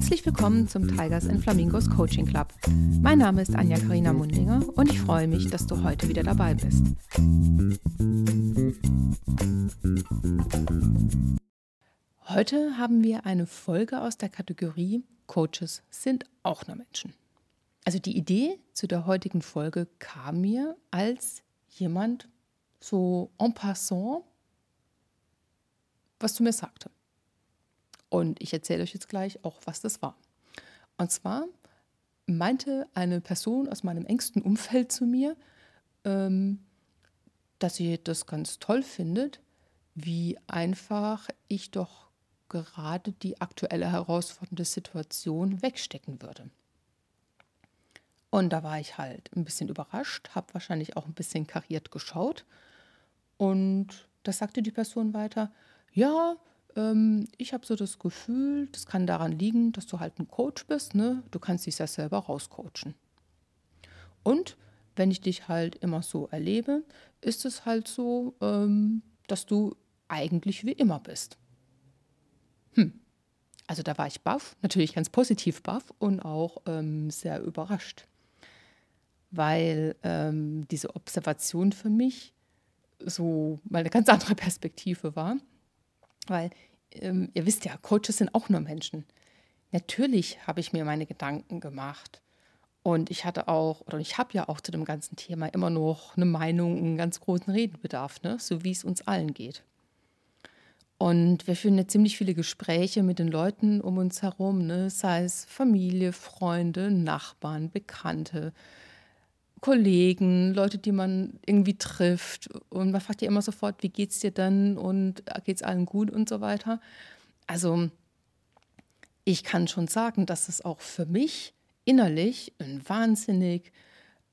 Herzlich willkommen zum Tigers and Flamingos Coaching Club. Mein Name ist Anja Karina Mundinger und ich freue mich, dass du heute wieder dabei bist. Heute haben wir eine Folge aus der Kategorie Coaches sind auch nur Menschen. Also die Idee zu der heutigen Folge kam mir, als jemand so en passant was zu mir sagte. Und ich erzähle euch jetzt gleich auch, was das war. Und zwar meinte eine Person aus meinem engsten Umfeld zu mir, ähm, dass sie das ganz toll findet, wie einfach ich doch gerade die aktuelle herausfordernde Situation wegstecken würde. Und da war ich halt ein bisschen überrascht, habe wahrscheinlich auch ein bisschen kariert geschaut. Und da sagte die Person weiter, ja, ähm, ich habe so das Gefühl, das kann daran liegen, dass du halt ein Coach bist, ne? Du kannst dich ja selber rauscoachen. Und wenn ich dich halt immer so erlebe, ist es halt so, ähm, dass du eigentlich wie immer bist. Hm. Also da war ich baff, natürlich ganz positiv baff und auch ähm, sehr überrascht, weil ähm, diese Observation für mich so mal eine ganz andere Perspektive war. Weil ähm, ihr wisst ja, Coaches sind auch nur Menschen. Natürlich habe ich mir meine Gedanken gemacht. Und ich hatte auch, oder ich habe ja auch zu dem ganzen Thema immer noch eine Meinung, einen ganz großen Redenbedarf, ne? so wie es uns allen geht. Und wir führen ja ziemlich viele Gespräche mit den Leuten um uns herum, ne? sei es Familie, Freunde, Nachbarn, Bekannte, Kollegen, Leute, die man irgendwie trifft. Und man fragt ja immer sofort, wie geht's dir denn und äh, geht's allen gut und so weiter. Also ich kann schon sagen, dass es auch für mich innerlich ein wahnsinnig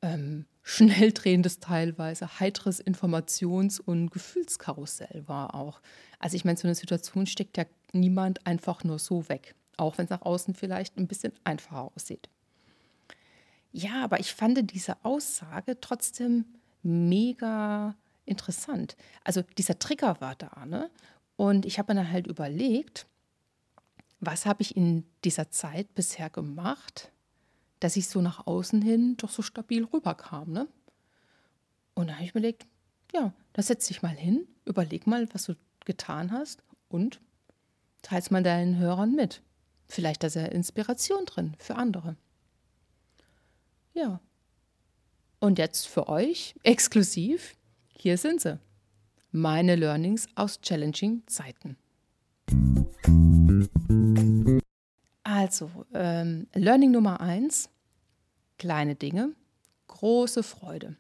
ähm, schnell drehendes, teilweise heiteres Informations- und Gefühlskarussell war auch. Also ich meine, so eine Situation steckt ja niemand einfach nur so weg, auch wenn es nach außen vielleicht ein bisschen einfacher aussieht. Ja, aber ich fand diese Aussage trotzdem mega interessant. Also dieser Trigger war da, ne? Und ich habe mir dann halt überlegt, was habe ich in dieser Zeit bisher gemacht, dass ich so nach außen hin doch so stabil rüberkam, ne? Und da habe ich mir überlegt, ja, da setz dich mal hin, überleg mal, was du getan hast und teils mal deinen Hörern mit. Vielleicht da sehr Inspiration drin für andere. Ja. Und jetzt für euch exklusiv, hier sind sie. Meine Learnings aus challenging Zeiten. Also, ähm, Learning Nummer eins: kleine Dinge, große Freude.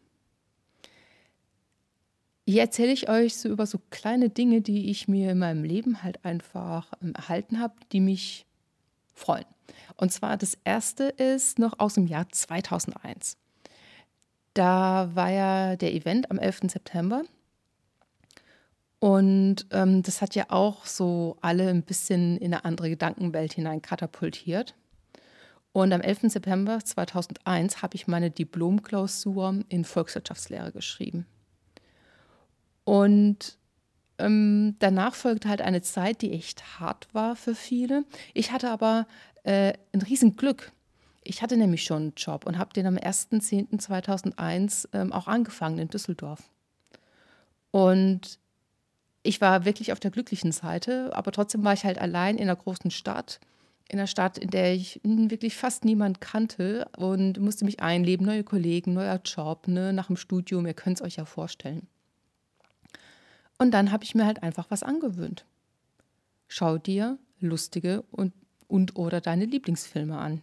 Hier erzähle ich euch so über so kleine Dinge, die ich mir in meinem Leben halt einfach ähm, erhalten habe, die mich freuen. Und zwar das erste ist noch aus dem Jahr 2001. Da war ja der Event am 11. September. Und ähm, das hat ja auch so alle ein bisschen in eine andere Gedankenwelt hinein katapultiert. Und am 11. September 2001 habe ich meine Diplomklausur in Volkswirtschaftslehre geschrieben. Und ähm, danach folgte halt eine Zeit, die echt hart war für viele. Ich hatte aber äh, ein Riesenglück. Ich hatte nämlich schon einen Job und habe den am 1.10.2001 ähm, auch angefangen in Düsseldorf. Und ich war wirklich auf der glücklichen Seite, aber trotzdem war ich halt allein in einer großen Stadt, in einer Stadt, in der ich wirklich fast niemand kannte und musste mich einleben, neue Kollegen, neuer Job, ne, nach dem Studium, ihr könnt es euch ja vorstellen. Und dann habe ich mir halt einfach was angewöhnt. Schau dir lustige und und oder deine Lieblingsfilme an.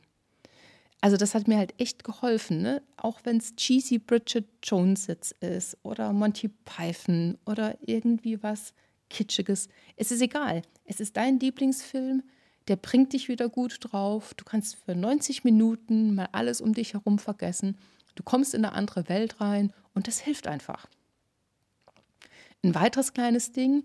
Also das hat mir halt echt geholfen, ne? auch wenn es cheesy Bridget Jones jetzt ist oder Monty Python oder irgendwie was Kitschiges. Es ist egal. Es ist dein Lieblingsfilm, der bringt dich wieder gut drauf. Du kannst für 90 Minuten mal alles um dich herum vergessen. Du kommst in eine andere Welt rein und das hilft einfach. Ein weiteres kleines Ding,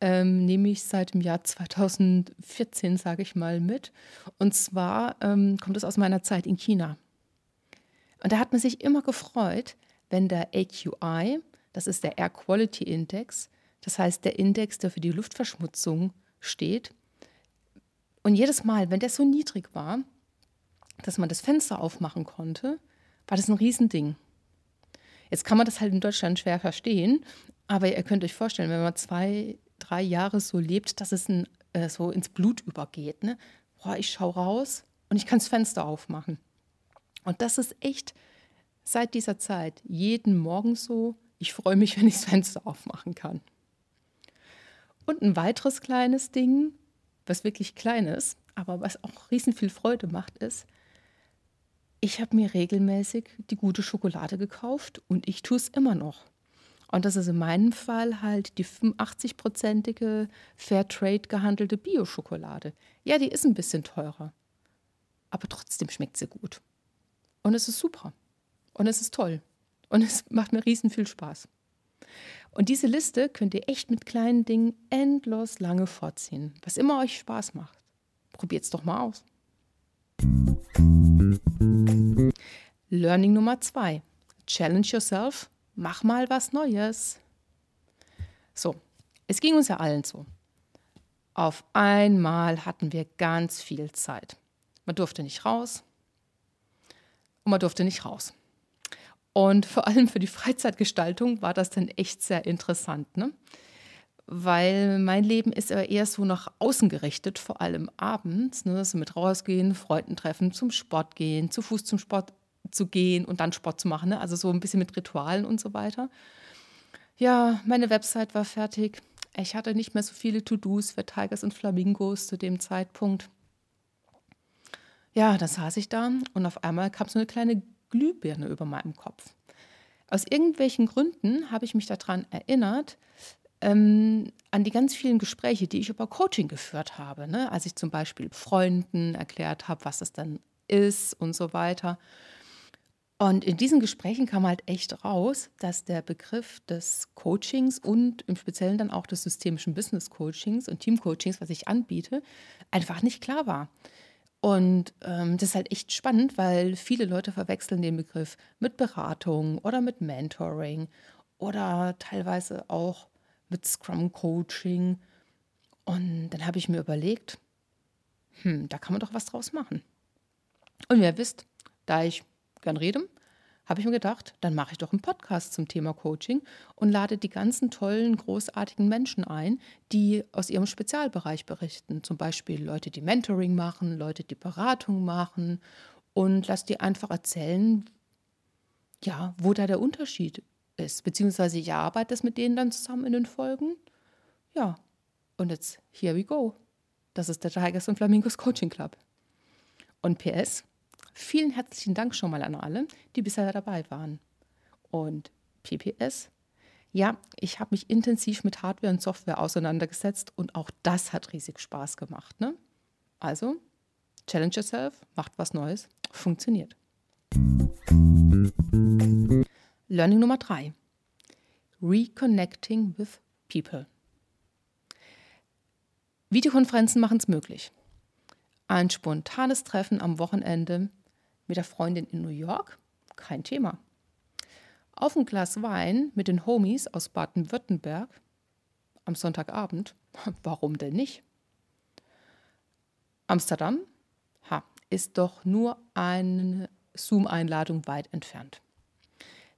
ähm, nehme ich seit dem Jahr 2014, sage ich mal, mit. Und zwar ähm, kommt es aus meiner Zeit in China. Und da hat man sich immer gefreut, wenn der AQI, das ist der Air Quality Index, das heißt der Index, der für die Luftverschmutzung steht, Und jedes Mal, wenn der so niedrig war, dass man das Fenster aufmachen konnte, war das ein Riesending. Jetzt kann man das halt in Deutschland schwer verstehen, aber ihr könnt euch vorstellen, wenn man zwei, drei Jahre so lebt, dass es ein, äh, so ins Blut übergeht. Ne? Boah, ich schaue raus und ich kann das Fenster aufmachen. Und das ist echt seit dieser Zeit jeden Morgen so. Ich freue mich, wenn ich das Fenster aufmachen kann. Und ein weiteres kleines Ding, was wirklich klein ist, aber was auch riesen viel Freude macht, ist, ich habe mir regelmäßig die gute Schokolade gekauft und ich tue es immer noch. Und das ist in meinem Fall halt die 85-prozentige Fairtrade gehandelte Bio-Schokolade. Ja, die ist ein bisschen teurer, aber trotzdem schmeckt sie gut. Und es ist super. Und es ist toll. Und es macht mir riesen viel Spaß. Und diese Liste könnt ihr echt mit kleinen Dingen endlos lange vorziehen. Was immer euch Spaß macht. Probiert es doch mal aus. Learning Nummer zwei. Challenge yourself. Mach mal was Neues. So, es ging uns ja allen so. Auf einmal hatten wir ganz viel Zeit. Man durfte nicht raus und man durfte nicht raus. Und vor allem für die Freizeitgestaltung war das dann echt sehr interessant. Ne? weil mein Leben ist eher so nach außen gerichtet, vor allem abends. Ne? Also mit rausgehen, Freunden treffen, zum Sport gehen, zu Fuß zum Sport zu gehen und dann Sport zu machen. Ne? Also so ein bisschen mit Ritualen und so weiter. Ja, meine Website war fertig. Ich hatte nicht mehr so viele To-Dos für Tigers und Flamingos zu dem Zeitpunkt. Ja, da saß ich da und auf einmal kam so eine kleine Glühbirne über meinem Kopf. Aus irgendwelchen Gründen habe ich mich daran erinnert, ähm, an die ganz vielen Gespräche, die ich über Coaching geführt habe. Ne? Als ich zum Beispiel Freunden erklärt habe, was das dann ist und so weiter. Und in diesen Gesprächen kam halt echt raus, dass der Begriff des Coachings und im Speziellen dann auch des systemischen Business Coachings und Team Coachings, was ich anbiete, einfach nicht klar war. Und ähm, das ist halt echt spannend, weil viele Leute verwechseln den Begriff mit Beratung oder mit Mentoring oder teilweise auch mit Scrum Coaching. Und dann habe ich mir überlegt, hm, da kann man doch was draus machen. Und wie ihr wisst, da ich gern rede, habe ich mir gedacht, dann mache ich doch einen Podcast zum Thema Coaching und lade die ganzen tollen, großartigen Menschen ein, die aus ihrem Spezialbereich berichten. Zum Beispiel Leute, die Mentoring machen, Leute, die Beratung machen und lass die einfach erzählen, ja, wo da der Unterschied ist, beziehungsweise ich arbeite das mit denen dann zusammen in den Folgen. Ja, und jetzt, here we go. Das ist der Tigers und Flamingos Coaching Club. Und PS, vielen herzlichen Dank schon mal an alle, die bisher dabei waren. Und PPS, ja, ich habe mich intensiv mit Hardware und Software auseinandergesetzt und auch das hat riesig Spaß gemacht. Ne? Also, challenge yourself, macht was Neues, funktioniert. Learning Nummer drei. Reconnecting with people. Videokonferenzen machen es möglich. Ein spontanes Treffen am Wochenende mit der Freundin in New York? Kein Thema. Auf ein Glas Wein mit den Homies aus Baden-Württemberg am Sonntagabend? Warum denn nicht? Amsterdam? Ha, ist doch nur eine Zoom-Einladung weit entfernt.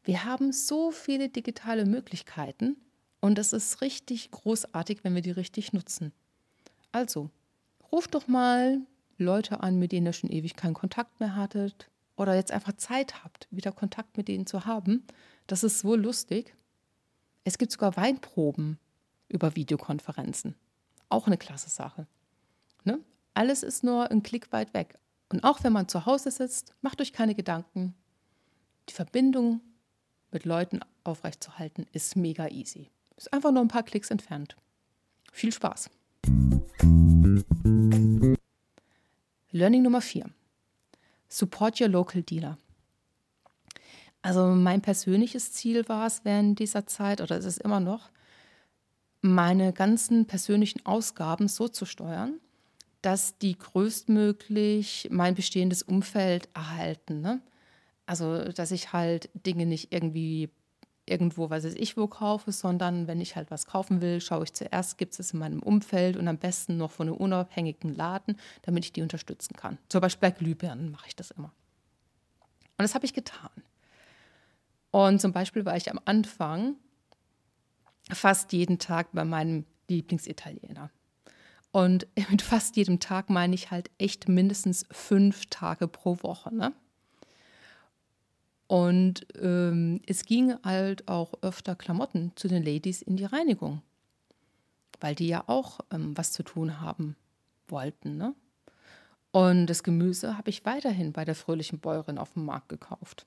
Wir haben so viele digitale Möglichkeiten und es ist richtig großartig, wenn wir die richtig nutzen. Also, ruft doch mal Leute an, mit denen ihr schon ewig keinen Kontakt mehr hattet oder jetzt einfach Zeit habt, wieder Kontakt mit denen zu haben. Das ist so lustig. Es gibt sogar Weinproben über Videokonferenzen. Auch eine klasse Sache. Ne? Alles ist nur ein Klick weit weg. Und auch wenn man zu Hause sitzt, macht euch keine Gedanken. Die Verbindung mit Leuten aufrechtzuerhalten, ist mega easy. Ist einfach nur ein paar Klicks entfernt. Viel Spaß. Learning Nummer 4. Support your local dealer. Also mein persönliches Ziel war es während dieser Zeit, oder ist es immer noch, meine ganzen persönlichen Ausgaben so zu steuern, dass die größtmöglich mein bestehendes Umfeld erhalten. Ne? Also, dass ich halt Dinge nicht irgendwie irgendwo, was weiß ich wo kaufe, sondern wenn ich halt was kaufen will, schaue ich zuerst, gibt es es in meinem Umfeld und am besten noch von einem unabhängigen Laden, damit ich die unterstützen kann. Zum Beispiel bei Glühbirnen mache ich das immer. Und das habe ich getan. Und zum Beispiel war ich am Anfang fast jeden Tag bei meinem Lieblingsitaliener. Und mit fast jedem Tag meine ich halt echt mindestens fünf Tage pro Woche. Ne? Und ähm, es ging halt auch öfter Klamotten zu den Ladies in die Reinigung, weil die ja auch ähm, was zu tun haben wollten. Ne? Und das Gemüse habe ich weiterhin bei der fröhlichen Bäuerin auf dem Markt gekauft.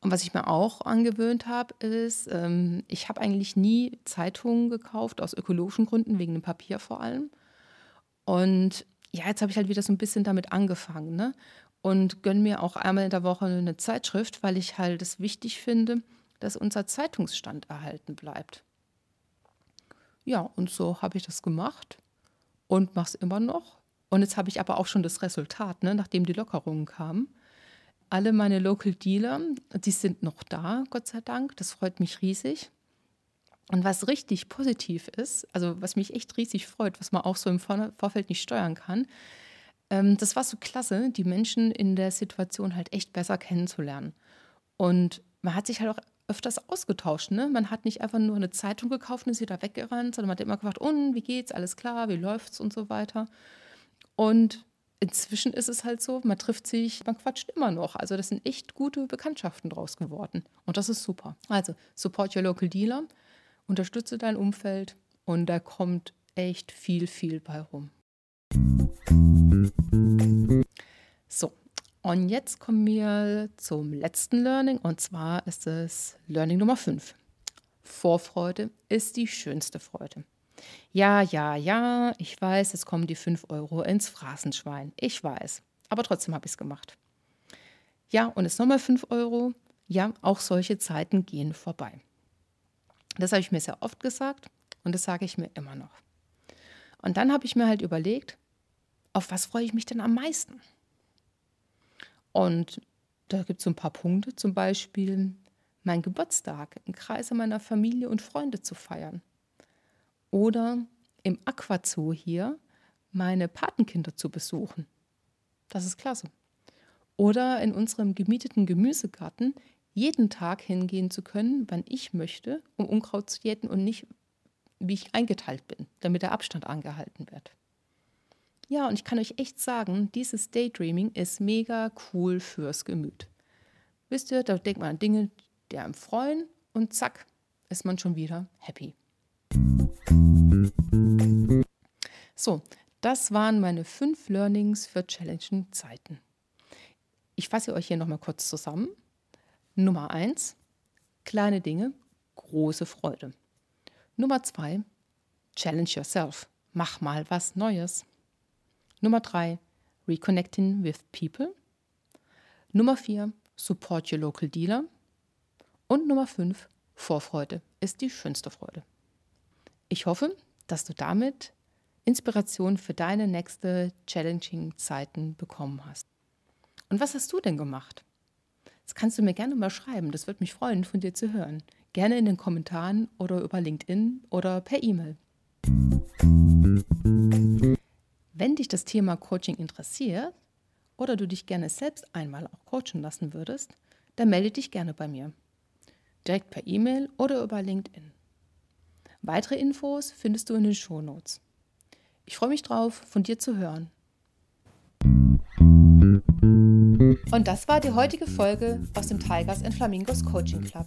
Und was ich mir auch angewöhnt habe, ist, ähm, ich habe eigentlich nie Zeitungen gekauft, aus ökologischen Gründen, wegen dem Papier vor allem. Und ja, jetzt habe ich halt wieder so ein bisschen damit angefangen. Ne? Und gönne mir auch einmal in der Woche eine Zeitschrift, weil ich halt es wichtig finde, dass unser Zeitungsstand erhalten bleibt. Ja, und so habe ich das gemacht und mache es immer noch. Und jetzt habe ich aber auch schon das Resultat, ne, nachdem die Lockerungen kamen alle meine Local Dealer, die sind noch da, Gott sei Dank. Das freut mich riesig. Und was richtig positiv ist, also was mich echt riesig freut, was man auch so im Vorfeld nicht steuern kann, ähm, das war so klasse, die Menschen in der Situation halt echt besser kennenzulernen. Und man hat sich halt auch öfters ausgetauscht. Ne? Man hat nicht einfach nur eine Zeitung gekauft und ist wieder weggerannt, sondern man hat immer gefragt, und wie geht's, alles klar, wie läuft's und so weiter. Und inzwischen ist es halt so, man trifft sich, man quatscht immer noch. Also das sind echt gute Bekanntschaften draus geworden. Und das ist super. Also support your local dealer, unterstütze dein Umfeld und da kommt echt viel, viel bei rum. So, und jetzt kommen wir zum letzten Learning und zwar ist es Learning Nummer 5. Vorfreude ist die schönste Freude. Ja, ja, ja, ich weiß, es kommen die 5 Euro ins Phrasenschwein. Ich weiß. Aber trotzdem habe ich es gemacht. Ja, und es nochmal 5 Euro. Ja, auch solche Zeiten gehen vorbei. Das habe ich mir sehr oft gesagt und das sage ich mir immer noch. Und dann habe ich mir halt überlegt, auf was freue ich mich denn am meisten? Und da gibt es so ein paar Punkte, zum Beispiel mein Geburtstag im Kreise meiner Familie und Freunde zu feiern. Oder im Aquazoo hier meine Patenkinder zu besuchen. Das ist klasse. Oder in unserem gemieteten Gemüsegarten jeden Tag hingehen zu können, wann ich möchte, um Unkraut zu jäten und nicht, wie ich eingeteilt bin, damit der Abstand angehalten wird. Ja, und ich kann euch echt sagen, dieses Daydreaming ist mega cool fürs Gemüt. Wisst ihr, da denkt man an Dinge, die einem freuen und zack, ist man schon wieder happy. So, das waren meine fünf Learnings für challenging Zeiten. Ich fasse euch hier nochmal kurz zusammen. Nummer eins: kleine Dinge, große Freude. Nummer zwei: challenge yourself, mach mal was Neues. Nummer drei: reconnecting with people. Nummer vier: support your local dealer. Und Nummer fünf: Vorfreude ist die schönste Freude. Ich hoffe, dass du damit Inspiration für deine nächste challenging Zeiten bekommen hast. Und was hast du denn gemacht? Das kannst du mir gerne mal schreiben. Das würde mich freuen, von dir zu hören. Gerne in den Kommentaren oder über LinkedIn oder per E-Mail. Wenn dich das Thema Coaching interessiert oder du dich gerne selbst einmal auch coachen lassen würdest, dann melde dich gerne bei mir. Direkt per E-Mail oder über LinkedIn. Weitere Infos findest du in den Shownotes. Ich freue mich drauf, von dir zu hören. Und das war die heutige Folge aus dem Tigers and Flamingos Coaching Club.